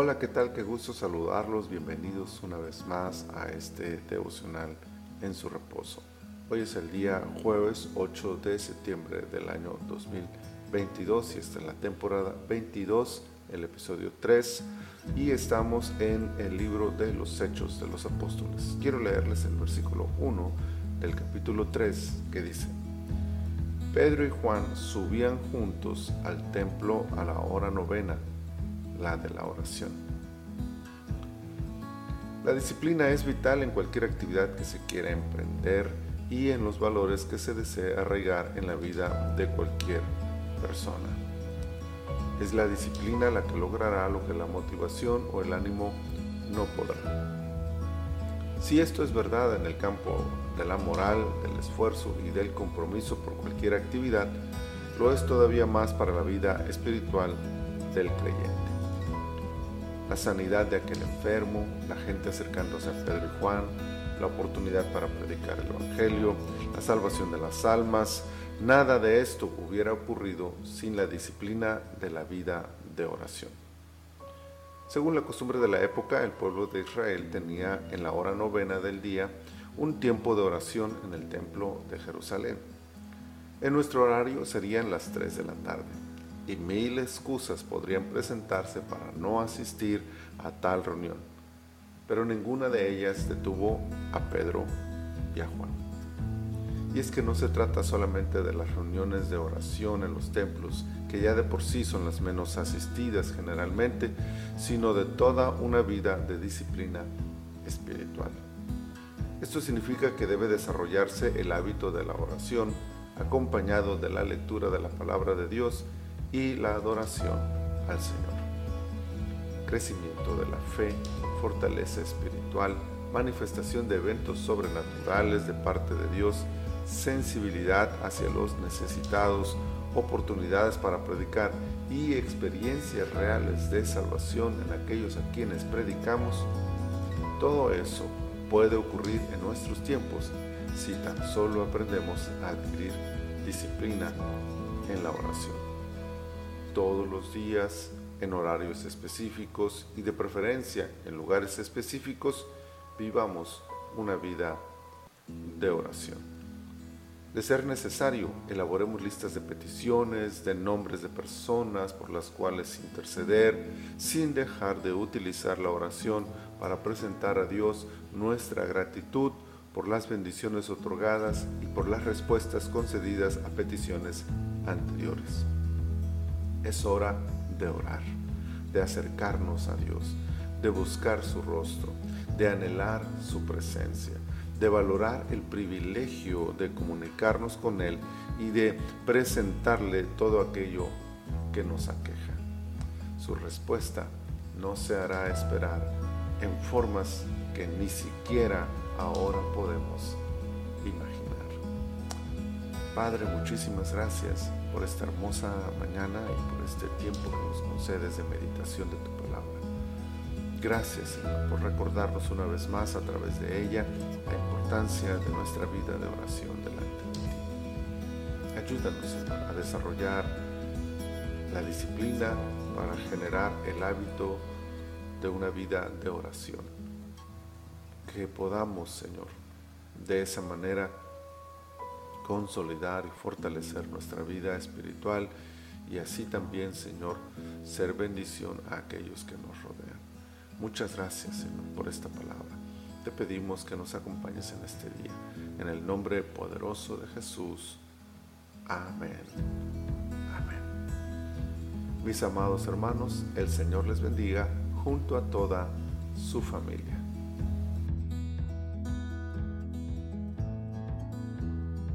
Hola, ¿qué tal? Qué gusto saludarlos. Bienvenidos una vez más a este devocional en su reposo. Hoy es el día jueves 8 de septiembre del año 2022 y esta es la temporada 22, el episodio 3 y estamos en el libro de los Hechos de los Apóstoles. Quiero leerles el versículo 1 del capítulo 3 que dice, Pedro y Juan subían juntos al templo a la hora novena la de la oración. La disciplina es vital en cualquier actividad que se quiera emprender y en los valores que se desee arraigar en la vida de cualquier persona. Es la disciplina la que logrará lo que la motivación o el ánimo no podrá. Si esto es verdad en el campo de la moral, del esfuerzo y del compromiso por cualquier actividad, lo es todavía más para la vida espiritual del creyente la sanidad de aquel enfermo, la gente acercándose a Pedro y Juan, la oportunidad para predicar el Evangelio, la salvación de las almas, nada de esto hubiera ocurrido sin la disciplina de la vida de oración. Según la costumbre de la época, el pueblo de Israel tenía en la hora novena del día un tiempo de oración en el templo de Jerusalén. En nuestro horario serían las 3 de la tarde y mil excusas podrían presentarse para no asistir a tal reunión, pero ninguna de ellas detuvo a Pedro y a Juan. Y es que no se trata solamente de las reuniones de oración en los templos, que ya de por sí son las menos asistidas generalmente, sino de toda una vida de disciplina espiritual. Esto significa que debe desarrollarse el hábito de la oración, acompañado de la lectura de la palabra de Dios y la adoración al Señor. Crecimiento de la fe, fortaleza espiritual, manifestación de eventos sobrenaturales de parte de Dios, sensibilidad hacia los necesitados, oportunidades para predicar y experiencias reales de salvación en aquellos a quienes predicamos, todo eso puede ocurrir en nuestros tiempos si tan solo aprendemos a adquirir disciplina en la oración todos los días en horarios específicos y de preferencia en lugares específicos, vivamos una vida de oración. De ser necesario, elaboremos listas de peticiones, de nombres de personas por las cuales interceder, sin dejar de utilizar la oración para presentar a Dios nuestra gratitud por las bendiciones otorgadas y por las respuestas concedidas a peticiones anteriores. Es hora de orar, de acercarnos a Dios, de buscar su rostro, de anhelar su presencia, de valorar el privilegio de comunicarnos con Él y de presentarle todo aquello que nos aqueja. Su respuesta no se hará esperar en formas que ni siquiera ahora podemos imaginar. Padre, muchísimas gracias por esta hermosa mañana y por este tiempo que nos concedes de meditación de tu palabra. Gracias, Señor, por recordarnos una vez más a través de ella la importancia de nuestra vida de oración delante de ti. Ayúdanos, Señor, a desarrollar la disciplina para generar el hábito de una vida de oración. Que podamos, Señor, de esa manera consolidar y fortalecer nuestra vida espiritual y así también, Señor, ser bendición a aquellos que nos rodean. Muchas gracias, Señor, por esta palabra. Te pedimos que nos acompañes en este día. En el nombre poderoso de Jesús. Amén. Amén. Mis amados hermanos, el Señor les bendiga junto a toda su familia.